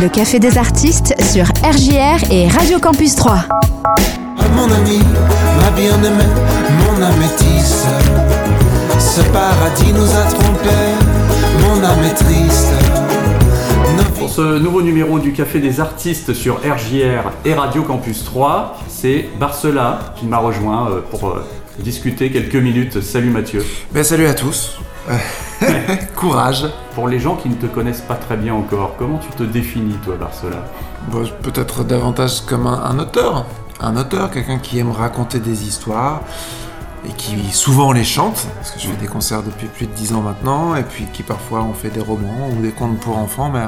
Le Café des Artistes sur RJR et Radio Campus 3. Mon ami, ma bien-aimée, mon améthyste. Ce paradis nous a trompés, mon âme est triste. Pour ce nouveau numéro du Café des Artistes sur RJR et Radio Campus 3, c'est Barcela qui m'a rejoint euh, pour euh, discuter quelques minutes. Salut Mathieu. Ben, salut à tous. Courage. Pour les gens qui ne te connaissent pas très bien encore, comment tu te définis toi Barcela Bon, Peut-être davantage comme un, un auteur. Un auteur, quelqu'un qui aime raconter des histoires et qui souvent les chante, parce que je fais des concerts depuis plus de 10 ans maintenant, et puis qui parfois on fait des romans ou des contes pour enfants, mais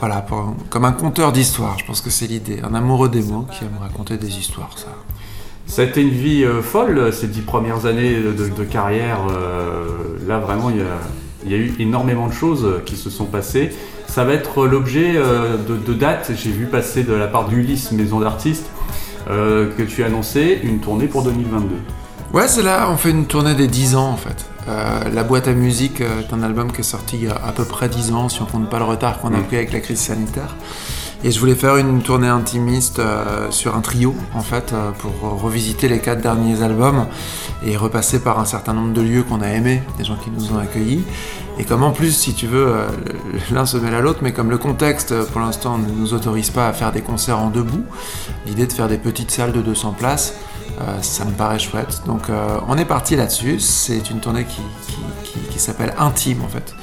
voilà, pour- comme un conteur d'histoires, je pense que c'est l'idée. Un amoureux des mots qui aime raconter des histoires, ça. Ça a été une vie euh, folle ces dix premières années de, de carrière. euh, là vraiment, il y, a, il y a eu énormément de choses euh, qui se sont passées. Ça va être l'objet euh, de, de dates. J'ai vu passer de la part d'Ulysse Maison d'Artistes que tu as annoncé une tournée pour 2022. Ouais, c'est là, on fait une tournée des 10 ans en fait. La boîte à musique est un album qui est sorti il y a à peu près 10 ans, si on compte pas le retard qu'on a Mm. pris avec la crise sanitaire. Et je voulais faire une tournée intimiste euh, sur un trio en fait, euh, pour revisiter les quatre derniers albums et repasser par un certain nombre de lieux qu'on a aimés, des gens qui nous ont accueillis. Et comme en plus, si tu veux, euh, l'un se mêle à l'autre, mais comme le contexte pour l'instant ne nous autorise pas à faire des concerts en debout, l'idée de faire des petites salles de 200 places, ça me paraît chouette. Donc on est parti là-dessus. C'est une tournée qui s'appelle Intime en fait.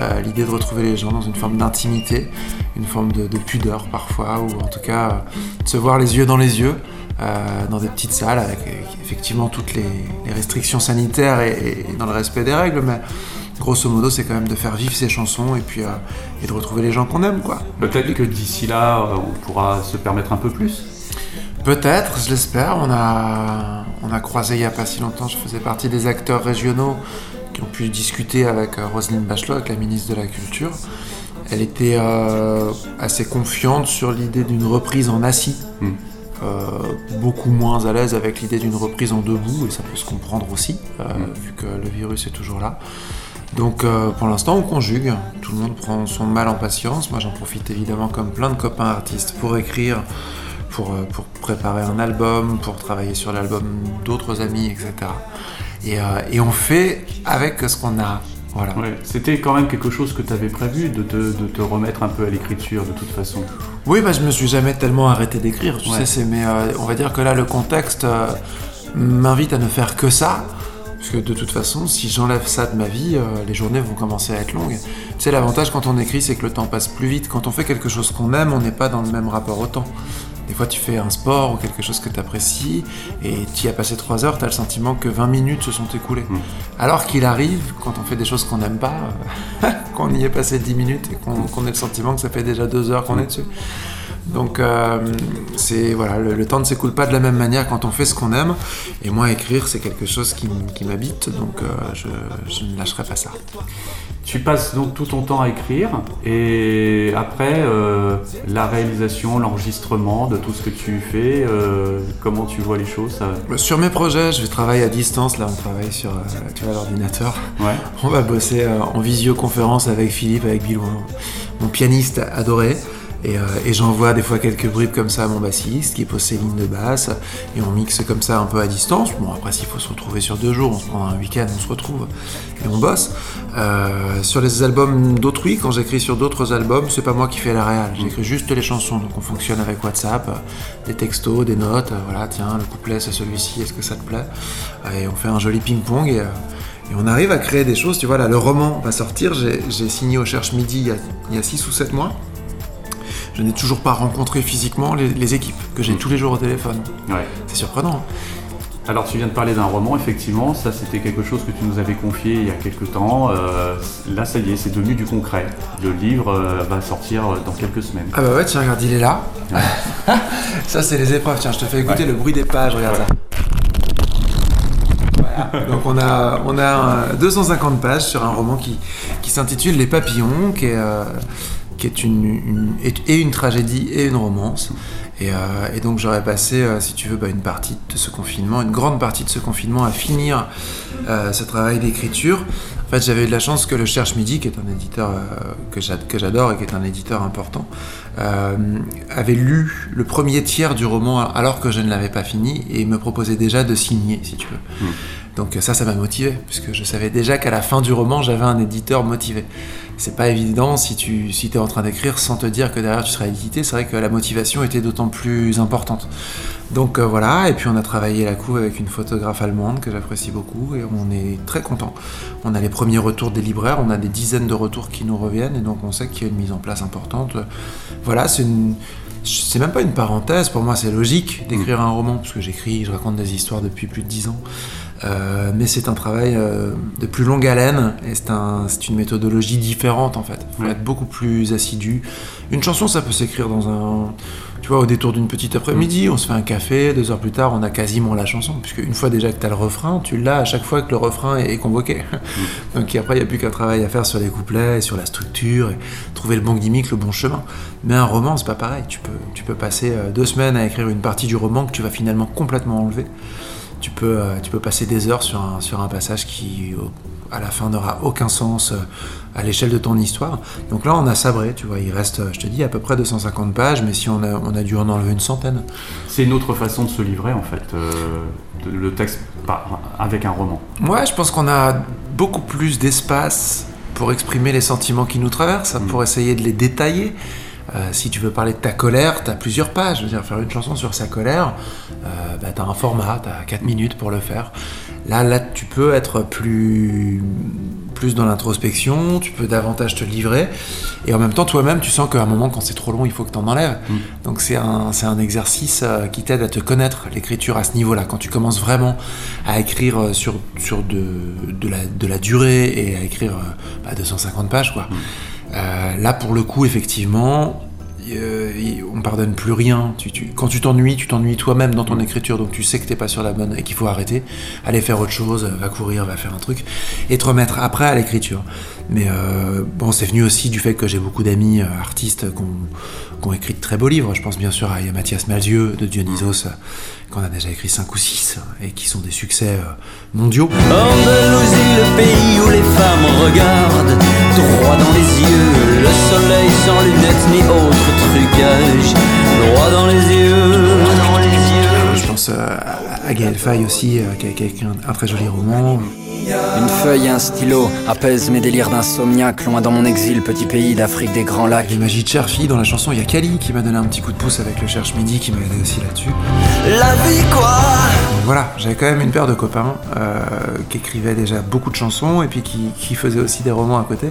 Euh, L'idée de retrouver les gens dans une forme d'intimité, une forme de, de pudeur parfois, ou en tout cas euh, de se voir les yeux dans les yeux. euh, dans des petites salles avec effectivement toutes les, les restrictions sanitaires et, et dans le respect des règles, mais grosso modo c'est quand même de faire vivre ces chansons et puis euh, et de retrouver les gens qu'on aime quoi. Peut-être que d'ici là, on pourra se permettre un peu plus? Peut-être, je l'espère. On a, on a croisé il n'y a pas si longtemps, je faisais partie des acteurs régionaux qui ont pu discuter avec euh, Roselyne Bachelot, avec la ministre de la Culture. Elle était euh, assez confiante sur l'idée d'une reprise en assis, Mm. Euh, beaucoup moins à l'aise avec l'idée d'une reprise en debout, et ça peut se comprendre aussi, euh, Mm. vu que le virus est toujours là. Donc euh, pour l'instant on conjugue, tout le monde prend son mal en patience, moi j'en profite évidemment comme plein de copains artistes pour écrire, pour, pour préparer un album, pour travailler sur l'album d'autres amis, etc. Et, euh, et on fait avec ce qu'on a. Voilà. Ouais. C'était quand même quelque chose que tu avais prévu de te, de te remettre un peu à l'écriture de toute façon. Oui, bah, je me suis jamais tellement arrêté d'écrire, tu Ouais. sais, mais euh, on va dire que là, le contexte euh, m'invite à ne faire que ça. Parce que de toute façon, si j'enlève ça de ma vie, euh, les journées vont commencer à être longues. Tu sais, l'avantage quand on écrit, c'est que le temps passe plus vite. Quand on fait quelque chose qu'on aime, on n'est pas dans le même rapport au temps. Des fois, tu fais un sport ou quelque chose que tu apprécies et tu y as passé 3 heures, tu as le sentiment que 20 minutes se sont écoulées. Mm. Alors qu'il arrive, quand on fait des choses qu'on n'aime pas, qu'on y ait passé 10 minutes et qu'on qu'on ait le sentiment que ça fait déjà 2 heures qu'on est dessus. Donc, euh, c'est voilà, le, le temps ne s'écoule pas de la même manière quand on fait ce qu'on aime. Et moi, écrire, c'est quelque chose qui, qui m'habite, donc euh, je, je ne lâcherai pas ça. Tu passes donc tout ton temps à écrire et après euh, la réalisation, l'enregistrement de tout ce que tu fais, euh, comment tu vois les choses ça... Sur mes projets, je vais travailler à distance. Là, on travaille sur euh, l'ordinateur. Ouais. On va bosser en visioconférence avec Philippe, avec Bilouin, mon pianiste adoré. Et, euh, et j'envoie des fois quelques bribes comme ça à mon bassiste qui pose ses lignes de basse et on mixe comme ça un peu à distance. Bon après s'il faut se retrouver sur deux jours, on se prend un week-end, on se retrouve et on bosse. Euh, sur les albums d'autrui, quand j'écris sur d'autres albums, c'est pas moi qui fais la réal, j'écris juste les chansons. Donc on fonctionne avec WhatsApp, des textos, des notes, euh, voilà tiens le couplet c'est celui-ci, est-ce que ça te plaît? Et on fait un joli ping-pong et... on arrive à créer des choses, tu vois, là, le roman va sortir, j'ai signé au Cherche Midi il y a 6 ou 7 mois. Je n'ai toujours pas rencontré physiquement les, les équipes que j'ai Mm. tous les jours au téléphone. Ouais. C'est surprenant. hein. Alors tu viens de parler d'un roman, effectivement, ça c'était quelque chose que tu nous avais confié il y a quelques temps. Euh, là ça y est, c'est devenu du concret. Le livre euh, va sortir dans quelques semaines. Ah bah ouais, tiens, regarde, il est là. ça, c'est les épreuves. Tiens, je te fais écouter Ouais. le bruit des pages, regarde ça. Donc on a, on a euh, 250 pages sur un roman qui, qui s'intitule Les Papillons, qui est, euh, qui est une, et, une tragédie et une romance. Et, euh, donc j'aurais passé, euh, si tu veux, bah, une partie de ce confinement, une grande partie de ce confinement à finir euh, ce travail d'écriture En fait, j'avais eu de la chance que le Cherche Midi, qui est un éditeur que j'a- que j'adore et qui est un éditeur important, avait lu le premier tiers du roman alors que je ne l'avais pas fini et me proposait déjà de signer, si tu veux. Donc ça, ça m'a motivé, puisque je savais déjà qu'à la fin du roman, j'avais un éditeur motivé. C'est pas évident si tu si es en train d'écrire sans te dire que derrière tu seras édité. C'est vrai que la motivation était d'autant plus importante. Donc euh, voilà, et puis on a travaillé la couve avec une photographe allemande que j'apprécie beaucoup et on est très content. On a les premiers retours des libraires, on a des dizaines de retours qui nous reviennent et donc on sait qu'il y a une mise en place importante. Voilà, c'est une c'est même pas une parenthèse, pour moi c'est logique d'écrire un roman, parce que j'écris, je raconte des histoires depuis plus de dix ans. Euh, mais c'est un travail euh, de plus longue haleine et c'est un, c'est une méthodologie différente en fait. Il faut Ouais. être beaucoup plus assidu. Une chanson, ça peut s'écrire dans un. Tu vois, au détour d'une petite après-midi, on se fait un café, deux heures plus tard, on a quasiment la chanson. Puisque une fois déjà que tu as le refrain, tu l'as à chaque fois que le refrain est convoqué. Donc après, il n'y a plus qu'un travail à faire sur les couplets, et sur la structure, et trouver le bon gimmick, le bon chemin. Mais un roman, c'est pas pareil. Tu peux, tu peux passer euh, deux semaines à écrire une partie du roman que tu vas finalement complètement enlever tu peux, euh, tu peux passer des heures sur un, sur un passage qui, à la fin, n'aura aucun sens euh, à l'échelle de ton histoire. Donc là, on a sabré, tu vois, il reste, je te dis, à peu près 250 pages, mais si on a, on a dû en enlever une centaine. C'est une autre façon de se livrer en fait, euh, le texte avec un roman. Moi, je pense qu'on a beaucoup plus d'espace pour exprimer les sentiments qui nous traversent, pour essayer de les détailler. Euh, si tu veux parler de ta colère, tu as plusieurs pages. Je veux dire, faire une chanson sur sa colère, euh, bah, tu as un format, tu as 4 minutes pour le faire. Là, là, tu peux être plus, plus dans l'introspection, tu peux davantage te livrer. Et en même temps, toi-même, tu sens qu'à un moment, quand c'est trop long, il faut que tu en enlèves. Donc c'est un, c'est un exercice euh, qui t'aide à te connaître, l'écriture à ce niveau-là. Quand tu commences vraiment à écrire euh, sur, sur de, de, la, de la durée et à écrire bah, 250 pages, quoi. Euh, là, pour le coup, effectivement, euh, on pardonne plus rien. Tu, tu- quand tu t'ennuies, tu t'ennuies toi-même dans ton écriture, donc tu sais que t'es pas sur la bonne et qu'il faut arrêter, aller faire autre chose, va courir, va faire un truc, et te remettre après à l'écriture. Mais euh, bon, c'est venu aussi du fait que j'ai beaucoup d'amis euh, artistes qui ont, qui ont écrit de très beaux livres. Je pense bien sûr à Mathias Malzieu de Dionysos, euh, qu'on a déjà écrit 5 ou 6, et qui sont des succès euh, mondiaux. Andalousie, le pays où les femmes regardent droit dans les yeux, le soleil sans lunettes ni autre trucage, droit dans les yeux. Je pense euh, à, à Gaël Faye aussi, euh, qui a écrit un, un très joli roman. Une feuille et un stylo apaisent mes délires d'insomniaque, loin dans mon exil, petit pays d'Afrique des grands lacs. Les magies de Cherfi, dans la chanson, il y a Kali qui m'a donné un petit coup de pouce avec le Cherche Midi, qui m'a aidé aussi là-dessus. La vie quoi Donc voilà, j'avais quand même une paire de copains euh, qui écrivaient déjà beaucoup de chansons et puis qui, qui faisaient aussi des romans à côté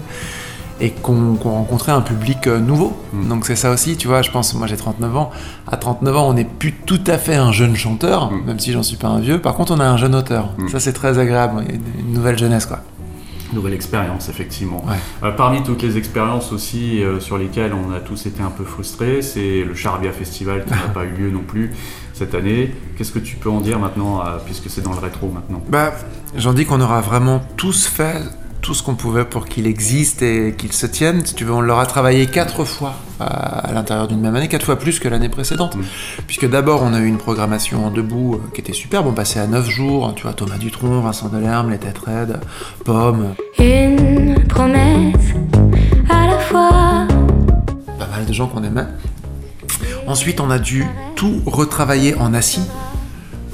et qu'on rencontrait un public euh, nouveau. Donc c'est ça aussi, tu vois, je pense, moi j'ai 39 ans, à 39 ans on n'est plus tout à fait un jeune chanteur, même si j'en suis pas un vieux, par contre on a un jeune auteur. Ça c'est très agréable, une nouvelle jeunesse quoi. Nouvelle expérience, effectivement. Ouais. Euh, parmi toutes les expériences aussi euh, sur lesquelles on a tous été un peu frustrés, c'est le Charbia Festival qui n'a pas eu lieu non plus cette année. Qu'est-ce que tu peux en dire maintenant, euh, puisque c'est dans le rétro maintenant? Bah, j'en dis qu'on aura vraiment tous fait tout ce qu'on pouvait pour qu'il existe et qu'il se tienne. Si tu veux, on l'aura travaillé quatre fois à, à l'intérieur d'une même année, quatre fois plus que l'année précédente. Puisque d'abord, on a eu une programmation en debout euh, qui était superbe. On passait à 9 jours. Tu vois, Thomas Dutronc, Vincent Delerme, Les Têtes Raides, Pomme, Une promesse à la fois. pas mal de gens qu'on aimait. Ensuite, on a dû tout retravailler en assis.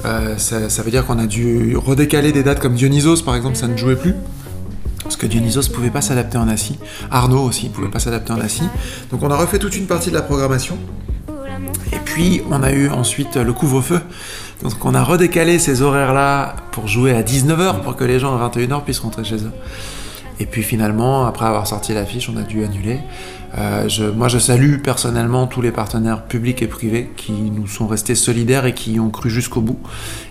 Euh, ça, ça veut dire qu'on a dû redécaler des dates comme Dionysos, par exemple, ça ne jouait plus. Parce que Dionysos pouvait pas s'adapter en assis. Arnaud aussi pouvait pas s'adapter en assis. Donc on a refait toute une partie de la programmation. Et puis on a eu ensuite le couvre-feu. Donc on a redécalé ces horaires-là pour jouer à 19h pour que les gens à 21h puissent rentrer chez eux. Et puis finalement, après avoir sorti l'affiche, on a dû annuler. Euh, moi, je salue personnellement tous les partenaires publics et privés qui nous sont restés solidaires et qui ont cru jusqu'au bout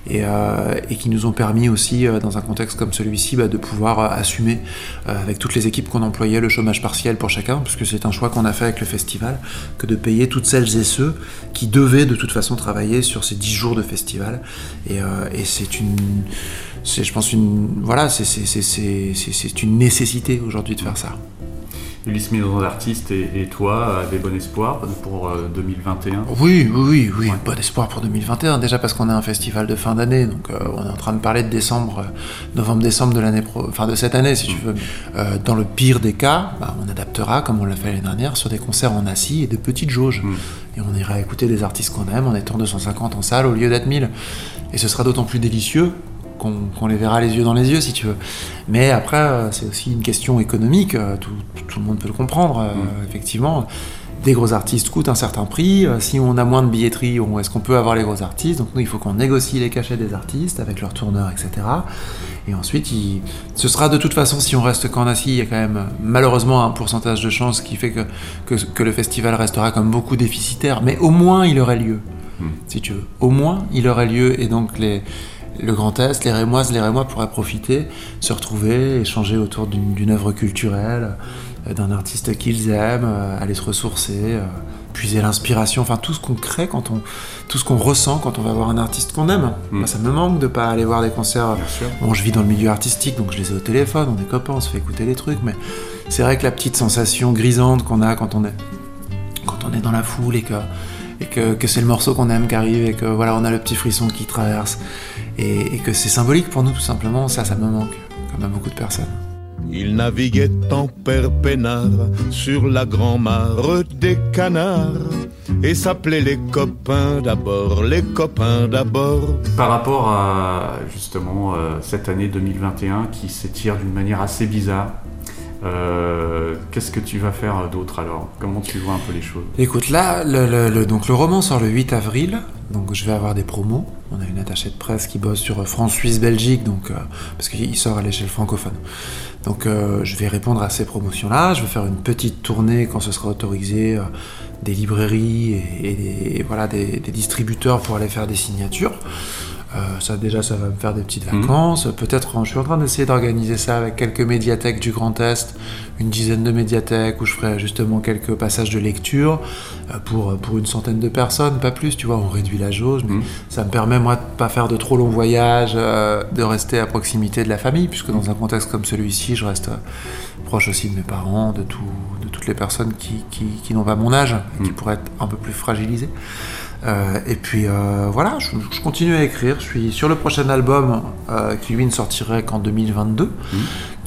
et, euh, qui nous ont permis aussi, euh, dans un contexte comme celui-ci, bah, de pouvoir assumer avec toutes les équipes qu'on employait le chômage partiel pour chacun, puisque c'est un choix qu'on a fait avec le festival, que de payer toutes celles et ceux qui devaient de toute façon travailler sur ces 10 jours de festival. Et, c'est une, je pense, voilà, c'est une nécessité aujourd'hui de faire ça. Ulysse Maison d'Artiste et, et toi avez bon espoir pour euh, 2021 Oui, oui, oui, oui, bon espoir pour 2021. Déjà parce qu'on a un festival de fin d'année, donc euh, on est en train de parler de décembre, euh, novembre-décembre de l'année pro, enfin de cette année si tu veux. Euh, dans le pire des cas, bah, on adaptera comme on l'a fait l'année dernière sur des concerts en assis et de petites jauges. Et on ira écouter des artistes qu'on aime en étant 250 en salle au lieu d'être 1000. Et ce sera d'autant plus délicieux qu'on les verra les yeux dans les yeux, si tu veux. Mais après, euh, c'est aussi une question économique, euh, tout, le monde peut le comprendre, euh, effectivement. Des gros artistes coûtent un certain prix. Si on a moins de billetterie, est-ce qu'on peut avoir les gros artistes? Donc nous, il faut qu'on négocie les cachets des artistes avec leurs tourneurs, etc. Et ensuite, il- ce sera de toute façon, si on reste qu'en assis, il y a quand même malheureusement un pourcentage de chance qui fait que, que, que le festival restera comme beaucoup déficitaire. Mais au moins, il aurait lieu, si tu veux. Au moins, il aurait lieu. Et donc, les, le Grand Est, les Rémoises, les Rémois pourraient profiter, se retrouver, échanger autour d'une œuvre culturelle, euh, d'un artiste qu'ils aiment, euh, aller se ressourcer, euh, puiser l'inspiration, enfin tout ce qu'on crée quand on, tout ce qu'on ressent quand on va voir un artiste qu'on aime. Mm. Moi, ça me manque de pas aller voir des concerts. Bon, je vis dans le milieu artistique, donc je les ai au téléphone, on est copains, on se fait écouter les trucs, mais c'est vrai que la petite sensation grisante qu'on a quand on est, quand on est dans la foule et que, et que, que c'est le morceau qu'on aime qui arrive et que voilà, on a le petit frisson qui traverse et, et que c'est symbolique pour nous tout simplement, ça, ça me manque, comme à beaucoup de personnes. Il naviguait en père peinard sur la grand-mare des canards et s'appelait les copains d'abord, les copains d'abord. Par rapport à justement euh, cette année 2021 qui s'étire d'une manière assez bizarre, euh, qu'est-ce que tu vas faire d'autre alors? Comment tu vois un peu les choses? Écoute, là, le, donc le roman sort le 8 avril, donc je vais avoir des promos. On a une attachée de presse qui bosse sur France, Suisse, Belgique, donc, euh, parce qu'il sort à l'échelle francophone. Donc euh, je vais répondre à ces promotions-là, je vais faire une petite tournée quand ce sera autorisé, euh, des librairies et, voilà, des distributeurs pour aller faire des signatures. Euh, ça déjà, ça va me faire des petites Mhm. vacances. Peut-être, euh, je suis en train d'essayer d'organiser ça avec quelques médiathèques du Grand Est, une dizaine de médiathèques où je ferai justement quelques passages de lecture euh, pour, pour une centaine de personnes, pas plus, tu vois, on réduit la jauge, mais Mhm. ça me permet moi de pas faire de trop longs voyages, euh, de rester à proximité de la famille, puisque dans un contexte comme celui-ci, je reste euh, proche aussi de mes parents, de, tout, de toutes les personnes qui, qui, qui n'ont pas mon âge et qui Mhm. pourraient être un peu plus fragilisées. Euh, et puis euh, voilà, je, je continue à écrire. Je suis sur le prochain album euh, qui lui ne sortirait qu'en 2022.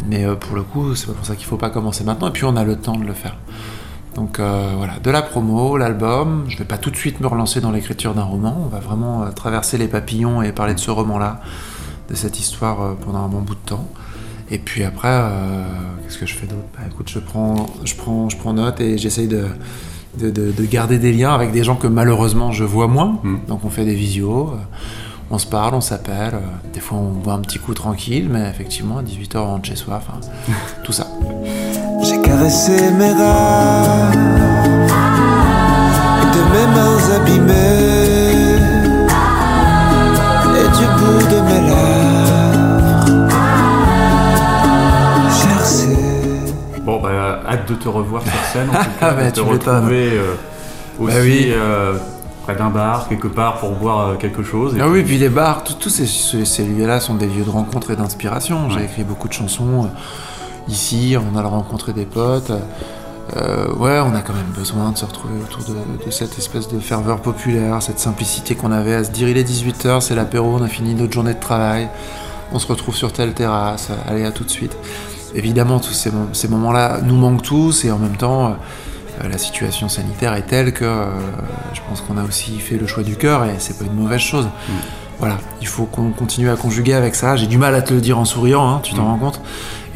Mais euh, pour le coup, c'est pas pour ça qu'il faut pas commencer maintenant. Et puis on a le temps de le faire. Donc voilà, de la promo, l'album. Je vais pas tout de suite me relancer dans l'écriture d'un roman. On va vraiment traverser les papillons et parler de ce roman-là, de cette histoire pendant un bon bout de temps. Et puis après, qu'est-ce que je fais d'autre? Bah écoute, je prends, je prends, je prends note et j'essaye de, de, de- de garder des liens avec des gens que malheureusement je vois moins. Mm. Donc on fait des visios, euh, on se parle, on s'appelle. euh, Des fois on boit un petit coup tranquille, mais effectivement à 18h on rentre chez soi. Enfin, tout ça. J'ai caressé mes rêves et de mes mains abîmées et du bout de mes lèvres. Hâte de te revoir sur scène, en tout Ah, cas, bah, de te retrouver euh, aussi Bah oui. euh, près d'un bar, quelque part, pour boire euh, quelque chose. et Ah oui, puis les bars, tous ces, ces- ces lieux-là sont des lieux de rencontre et d'inspiration. J'ai Ouais. écrit beaucoup de chansons euh, ici, on a rencontré des potes. Euh, ouais, on a quand même besoin de se retrouver autour de, de cette espèce de ferveur populaire, cette simplicité qu'on avait à se dire il est 18h, c'est l'apéro, on a fini notre journée de travail, on se retrouve sur telle terrasse, allez à tout de suite. Évidemment, tous ces, mo- ces moments-là nous manquent tous et en même temps, euh, la situation sanitaire est telle que euh, je pense qu'on a aussi fait le choix du cœur et c'est pas une mauvaise chose. Voilà, il faut qu'on continue à conjuguer avec ça. J'ai du mal à te le dire en souriant, hein, tu t'en Mm. rends compte.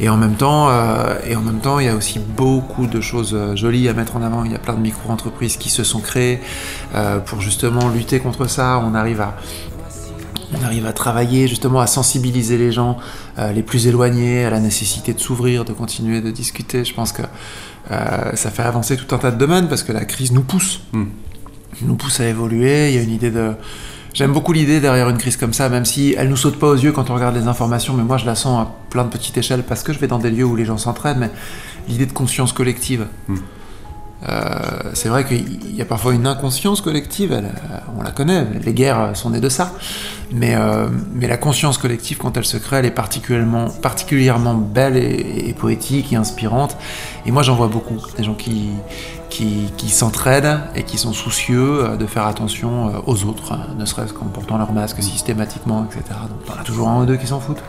Et en même temps, euh, et en même temps, il y a aussi beaucoup de choses jolies à mettre en avant. Il y a plein de micro-entreprises qui se sont créées euh, pour justement lutter contre ça. On arrive à on arrive à travailler justement à sensibiliser les gens euh, les plus éloignés à la nécessité de s'ouvrir, de continuer de discuter. Je pense que euh, ça fait avancer tout un tas de domaines parce que la crise nous pousse, Mm. nous pousse à évoluer. Il y a une idée de J'aime beaucoup l'idée derrière une crise comme ça, même si elle nous saute pas aux yeux quand on regarde les informations, mais moi je la sens à plein de petites échelles parce que je vais dans des lieux où les gens s'entraident, mais l'idée de conscience collective. Mm. C'est vrai qu'il y a parfois une inconscience collective, elle, on la connaît, les guerres sont nées de ça, mais, mais la conscience collective, quand elle se crée, elle est particulièrement, particulièrement belle et, poétique et inspirante. Et moi j'en vois beaucoup, des gens qui, qui, s'entraident et qui sont soucieux euh, de faire attention euh, aux autres, hein, ne serait-ce qu'en portant leur masque systématiquement, etc. Donc il y en a toujours un ou deux qui s'en foutent.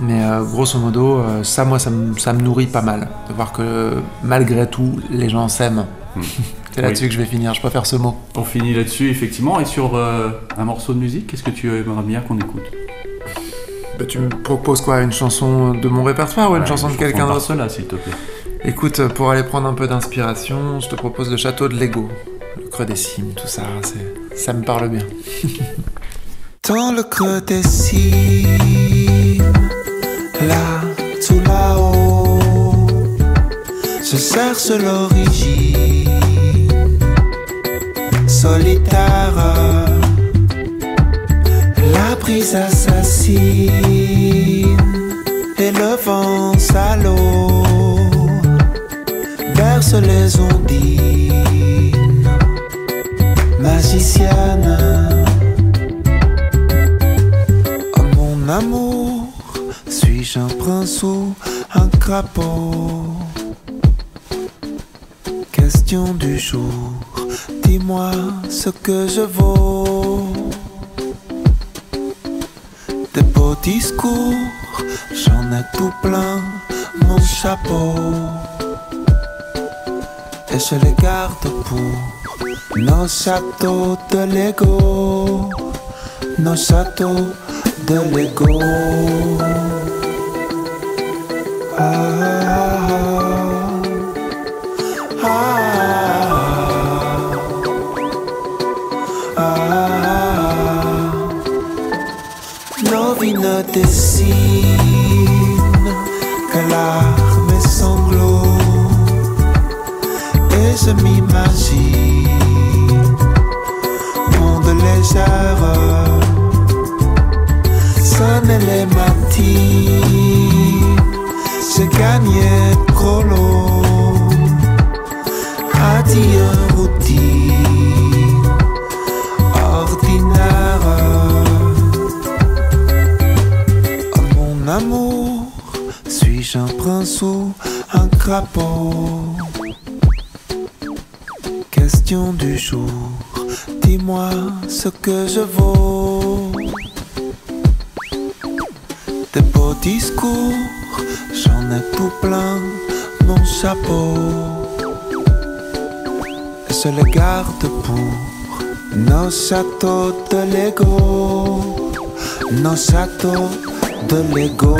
Mais euh, grosso modo, ça, moi, ça me, nourrit pas mal. De voir que malgré tout, les gens s'aiment. Hmm. C'est là-dessus que je vais finir, je préfère ce mot. On finit là-dessus, effectivement. Et sur un morceau de musique, qu'est-ce que tu aimerais bien qu'on écoute? Bah, Tu me proposes quoi? Une chanson de mon répertoire ou une chanson de quelqu'un d'autre? Là, s'il te plaît. Écoute, pour aller prendre un peu d'inspiration, je te propose le château de Lego. Le creux des cimes, tout ça, ça me parle bien. Dans le creux des cimes, là, tout là-haut, se cherche l'origine solitaire. La brise assassine et le vent salaud verse les ondines, magicienne. Un crapaud Question du jour, dis-moi ce que je vaux. Des beaux discours, j'en ai tout plein mon chapeau et je les garde pour nos châteaux de Lego, nos châteaux de Lego. Adieu routine ordinaire oh mon amour suis-je un prince ou un crapaud du jour. Dis-moi ce que je vaux. Des beaux discours, j'en ai tout plein mon chapeau. Et je le garde pour nos châteaux de Lego. Nos châteaux de Lego.